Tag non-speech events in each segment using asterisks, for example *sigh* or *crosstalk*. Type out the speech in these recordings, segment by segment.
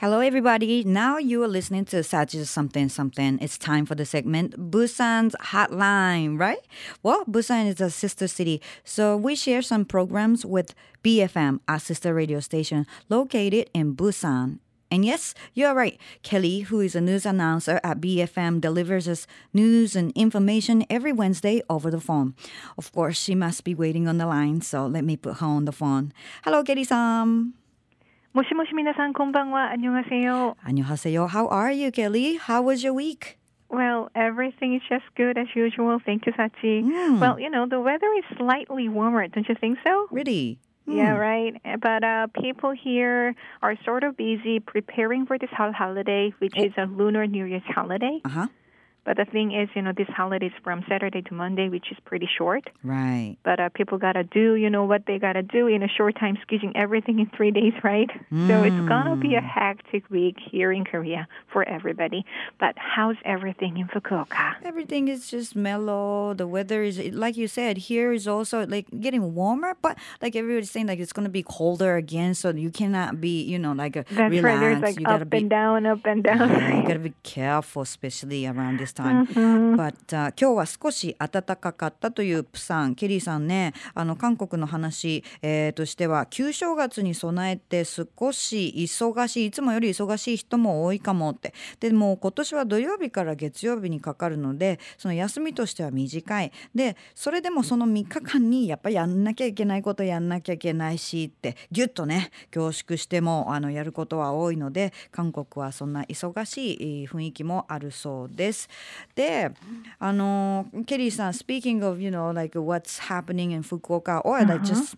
Hello, everybody. Now you are listening to such something something. It's time for the segment Busan's Hotline, right? Well, Busan is a sister city, so we share some programs with EFM, our sister radio station located in Busan. And yes, you're right. Kelly, who is a news announcer at EFM, delivers us news and information every Wednesday over the phone. Of course, she must be waiting on the line, so let me put her on the phone. Hello, Kelly-san. もしもし皆さんこんばんは。 안녕하세요. 안녕하세요. How are you, Kelly? How was your week? Well, everything is just good as usual. Thank you, Sachi. Mm. Well, you know, the weather is slightly warmer, don't you think so? Really? Yeah, Hmm. right. But uh, people here are sort of busy preparing for this hol- holiday, which is a Lunar New Year's holiday. Uh huh. But the thing is, you know, this holiday is from Saturday to Monday, which is pretty short. Right. But uh, people gotta do, you know, what they gotta do in a short time, squeezing everything in three *laughs* days, right? So it's gonna be a hectic week here in Korea for everybody. But how's everything in Fukuoka? Everything is just mellow. The weather is, like you said, here is also like getting warmer, but like everybody's saying, like it's going to be colder again. So you cannot be, you know, like a That's relaxed. right. There's like you up gotta be, and down, up and down. Yeah, *laughs* you gotta be *laughs* careful, especially around this time. But、uh, 今日は少し暖かかったというプサン、ケリーさんね、あの韓国の話、えーとしては旧正月に備えて少し忙しい、いつもより忙しい人も多いかもって。でも今年は土曜日から月曜日にかかるので、その休みとしては短い。で、それでもその3日間にやっぱりやんなきゃいけないことやんなきゃいけないしってギュッとね凝縮してもあのやることは多いので韓国はそんな忙しいえー雰囲気もあるそうです。で、あのケリーさん speaking of you know like what's happening in Fukuoka or like just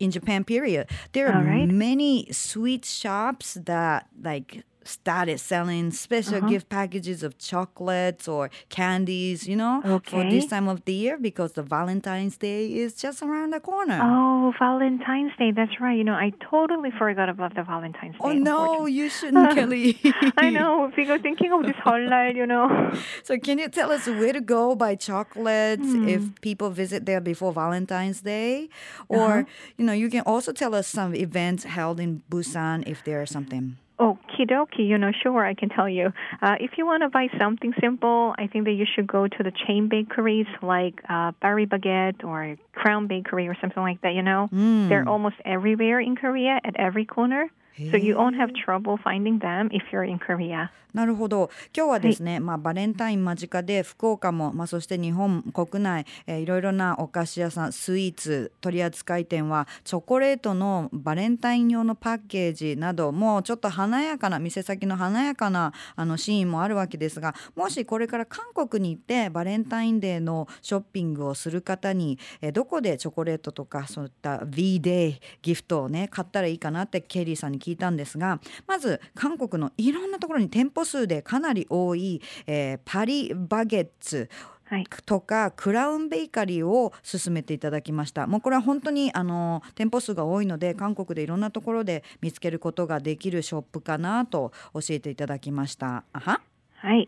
in Japan period there are All right. many sweet shops that like started selling special gift packages of chocolates or candies you know for this time of the year because the Valentine's Day is just around the corner. Oh, Valentine's Day. That's right. You know, I totally forgot about the Valentine's Day. Oh no, you shouldn't, *laughs* Kelly. I know, because thinking of this whole night, you know. *laughs* So can you tell us where to go buy chocolates Hmm. if people visit there before Valentine's Day? Or, Uh-huh. you know, you can also tell us some events held in Busan if there is something. Okie dokie, you know, sure, I can tell you. Uh, if you want to buy something simple, I think that you should go to the chain bakeries like uh, Paris Baguette or Crown Bakery or something like that, you know. Hmm. They're almost everywhere in Korea at every corner. So you won't have trouble finding them if you're in Korea. なるほど。今日はですね、まあ、バレンタイン間近で福岡も、まあ、そして日本国内、えーいろいろなお菓子屋さんスイーツ取扱店はチョコレートのバレンタイン用のパッケージなどもうちょっと華やかな店先の華やかなあのシーンもあるわけですがもしこれから韓国に行ってバレンタインデーのショッピングをする方に、えーどこでチョコレートとかそういった V-Day ギフトをね買ったらいいかなってケリーさんに聞いたんですがまず韓国のいろんなところに店舗数でかなり多い、えーパリバゲッツはいとかクラウンベーカリーを勧めていただきましたもうこれは本当にあの店舗数が多いので韓国でいろんなところで見つけることができるショップかなと教えていただきましたあは？Hi.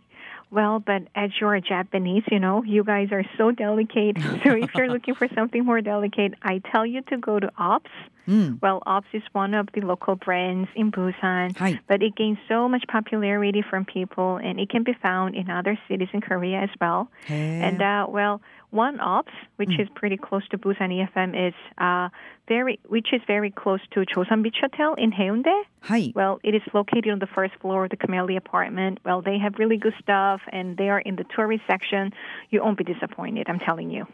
Well, but as you're Japanese, you know, you guys are so delicate. *laughs* So if you're looking for something more delicate, I tell you to go to Ops. Mm. Well, OPS is one of the local brands in Busan, Hi. but it gained so much popularity from people, and it can be found in other cities in Korea as well. Hey. And uh, well, one OPS, which mm. is pretty close to Busan EFM, is uh, very, which is very close to Chosun Beach Hotel in Haeundae. Hi. Well, it is located on the first floor of the Camellia apartment. Well, they have really good stuff, and they are in the tourist section. You won't be disappointed. I'm telling you.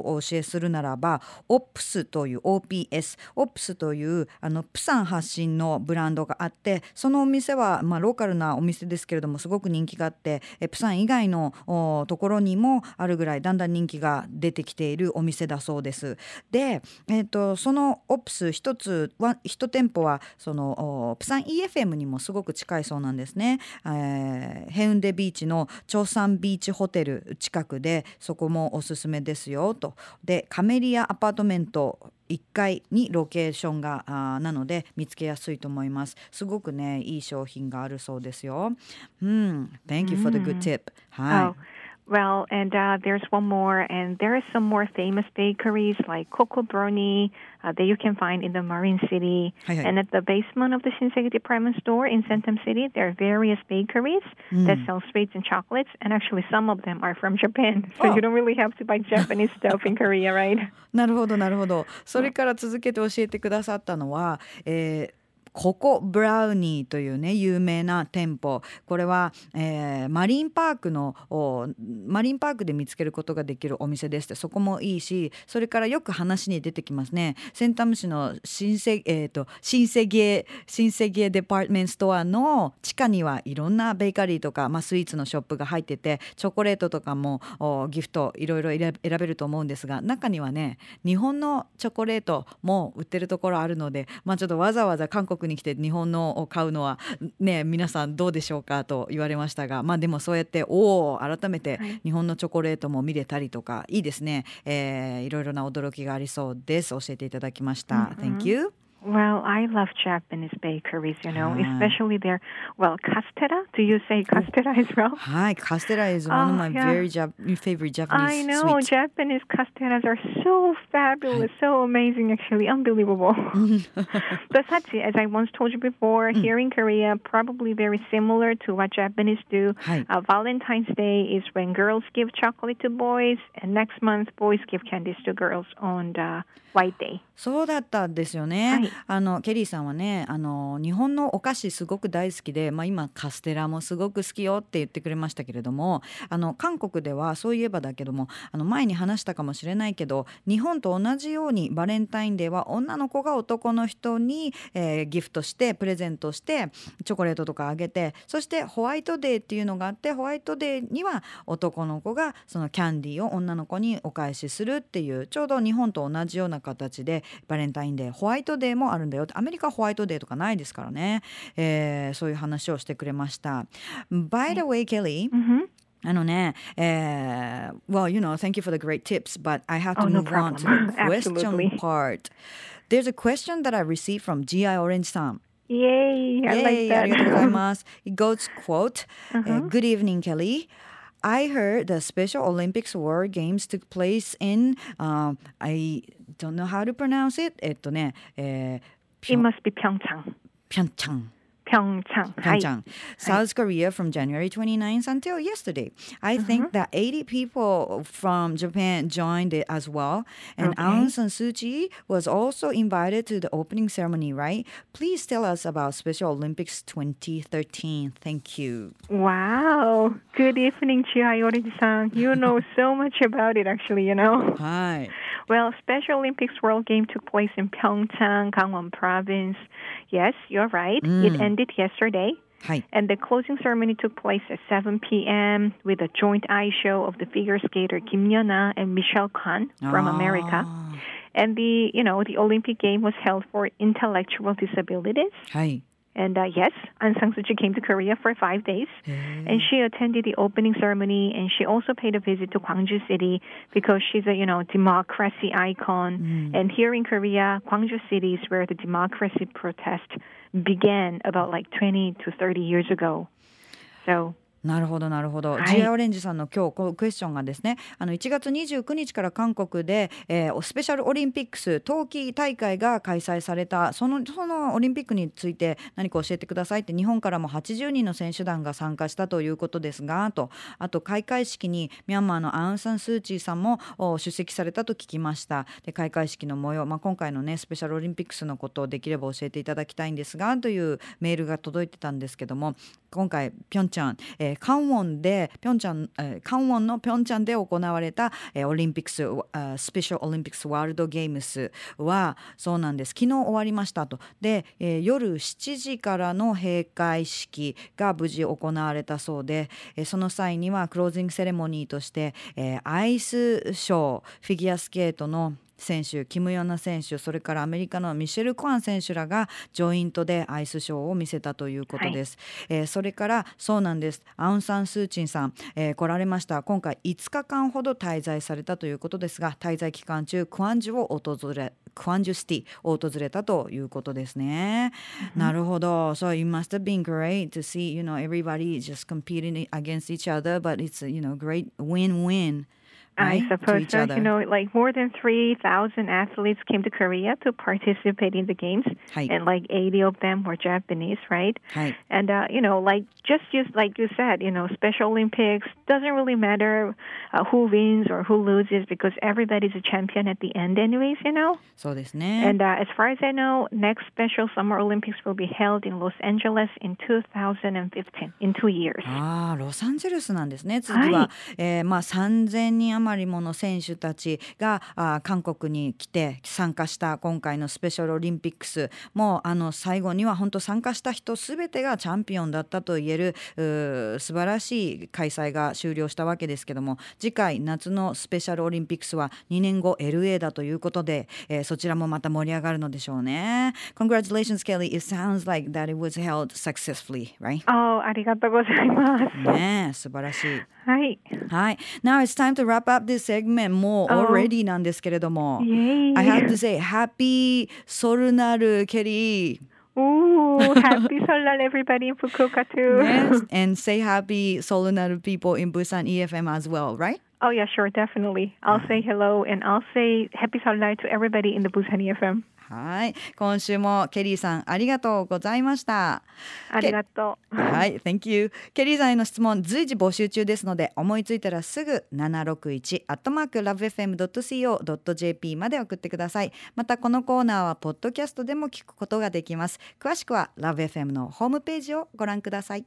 お教えするならばオプスという OPS オプスというあのプサン発信のブランドがあってそのお店は、まあ、ローカルなお店ですけれどもすごく人気があってえプサン以外のおところにもあるぐらいだんだん人気が出てきているお店だそうです。で、えー、とそのオプス一つは一店舗はそのおプサン EFM にもすごく近いそうなんですね。えーヘウンデビーチのチョサンビーチホテル近くでそこもおすすめですよと。でカメリアアパートメント1階にロケーションがあーなので見つけやすいと思います。すごくねいい商品があるそうですよ。うん、Thank you for the good tip、はい。Oh, Well, and uh, there's one more, and there are some more famous bakeries like Coco Brownie uh, that you can find in the Marine City. Hi, hi. And at the basement of the Shinseki department store in Centum City, there are various bakeries that sell sweets and chocolates, and actually some of them are from Japan. *laughs* So Oh. you don't really have to buy Japanese *laughs* stuff in Korea, right? *laughs* なるほどなるほどそれから続けて教えてくださったのは、えー ココブラウニーというね有名な店舗。これは、えーマリンパークのマリンパークで見つけることができるお店ですってそこもいいしそれからよく話に出てきますね。センタム市の新セ,、えー、と新セゲー新セゲーデパートメントストアの地下にはいろんなベーカリーとか、まあ、スイーツのショップが入っててチョコレートとかもギフトいろいろ選べると思うんですが中にはね日本のチョコレートも売ってるところあるので、まあ、ちょっとわざわざ韓国に来て日本のを買うのはね皆さんどうでしょうかと言われましたがまあでもそうやっておお改めてはい。日本のチョコレートも見れたりとかいいですね、えーいろいろな驚きがありそうです。教えていただきました。Thank you Well, I love Japanese bakeries, you know, Ah. especially their, well, castera. Do you say castera as well? はい、カステラ is one of Oh, my yeah. very Jap- favorite Japanese I know sweets. Japanese casteras are so fabulous, so amazing, actually, unbelievable. *laughs* *laughs* but Sachi, as I once told you before, here in Korea, probably very similar to what Japanese do. Hi. Uh, Valentine's Day is when girls give chocolate to boys, and next month boys give candies to girls on the White Day. *gasps* そうだったんですよね、はい あのケリーさんはねあの日本のお菓子すごく大好きで、まあ、今カステラもすごく好きよって言ってくれましたけれどもあの韓国ではそういえばだけどもあの前に話したかもしれないけど日本と同じようにバレンタインデーは女の子が男の人に、えーギフトしてプレゼントしてチョコレートとかあげてそしてホワイトデーっていうのがあってホワイトデーには男の子がそのキャンディーを女の子にお返しするっていうちょうど日本と同じような形でバレンタインデーホワイトデーもあるんだよってアメリカはホワイトデーとかないですからね、えーそういう話をしてくれました。By the way, Kelly、あのね、えー well, you know, thank you for the great tips, but I have to Oh, no move on to the problem. *laughs* question Absolutely. part. There's a question that I received from GI Orange さん。 Yay! I Yay, like ありがとうござい that. ます。It *laughs* goes, quote, uh, Good evening, Kelly. I heard the Special Olympics World Games took place in, uh, I don't know how to pronounce it. えっとね、え it must be Pyeongchang. ピョンチャン。Pyeongchang. Pyeongchang, South Korea from January 29th until yesterday. I think uh-huh. that 80 people from Japan joined it as well. And Okay. Aung San Suu Kyi was also invited to the opening ceremony, right? Please tell us about Special Olympics 2013. Thank you. Wow. Good evening, Chiai Ori-san. You *laughs* know so much about it, actually, you know. Hi. Well, Special Olympics World Game took place in Pyeongchang, Gangwon Province. Yes, you're right. It mm. ended it yesterday. And the closing ceremony took place at 7 p.m. with a joint eye show of the figure skater Kim Yuna and Michelle Kwan from oh. America. And the, you know, the Olympic game was held for intellectual disabilities. Hi. And uh, yes, Aung San Suu Kyi came to Korea for five days, and she attended the opening ceremony, and she also paid a visit to Gwangju City because she's a you know democracy icon. And here in Korea, Gwangju City is where the democracy protest began about like 20 to 30 years ago. So なるほどなるほど、はい。GI オレンジさんの今日こうクエスチョンがですねあの1月29日から韓国で、えースペシャルオリンピックス冬季大会が開催された。そのそのオリンピックについて何か教えてくださいって日本からも80人の選手団が参加したということですがとあと開会式にミャンマーのアウン・サン・スー・チーさんもお出席されたと聞きました。で開会式の模様、まあ、今回のねスペシャルオリンピックスのことをできれば教えていただきたいんですがというメールが届いてたんですけども今回ピョンチャン、えー、カンウォンでピョンチャン、えーカンウォンのピョンチャンで行われた、えーオリンピックススペシャルオリンピックスワールドゲームスはそうなんです。昨日終わりましたと。で、えー夜7時からの閉会式が無事行われたそうで、えーその際にはクロージングセレモニーとして、えーアイスショーフィギュアスケートの選手キム・ヨナ選手それからアメリカのミシェル・コアン選手らがジョイントでアイスショーを見せたということです、はい、えー、それからそうなんですアウン・サン・スー・チンさん、えー、来られました今回5日間ほど滞在されたということですが滞在期間中クアンジュを訪れクアンジュシティを訪れたということですね。Mm-hmm. なるほど。So it must have been great to see, you know, everybody just competing against each other, but it's, you know, great win-win. Right? I suppose so. You know, like more than 3,000 athletes came to Korea to participate in the games, and like 80 of them were Japanese, right? And, uh, you know, like just, just like you said, you know, Special Olympics doesn't really matter uh, who wins or who loses because everybody's a champion at the end, anyways, you know? So this And uh, as far as I know, next Special Summer Olympics will be held in Los Angeles in 2015, in two years. ああ、ロサンゼルスなんですね。次は、はい、えー、まあ3000人 余りもの選手たちがあ韓国に来て参加した今回のスペシャルオリンピックスもあの最後には本当参加した人すべてがチャンピオンだったと言える素晴らしい開催が終了したわけですけども次回夏のスペシャルオリンピックスは2年後 LA だということで、えー、そちらもまた盛り上がるのでしょうね。Congratulations, Kelly. It sounds like that it was held successfully, right? あ、oh, ありがとうございます。ね素晴らしい。はい。はい。Now it's time to wrap up this segment. もう oh. already なんですけれども。Oh. I have to say happy ソルナルケリー。Ooh, *laughs* happy Seollal everybody in Fukuoka too. Yes, *laughs* and say happy Seollal people in Busan EFM as well, right? Oh yeah, sure, definitely. I'll say hello and I'll say happy Seollal to everybody in the Busan EFM. はい、今週もケリーさんありがとうございました。ありがとう。はい、Thank you。ケリーさんへの質問随時募集中ですので、思いついたらすぐ761アットマークラブ FM.co.jp まで送ってください。またこのコーナーはポッドキャストでも聞くことができます。詳しくはラブ FM のホームページをご覧ください。